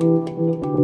Música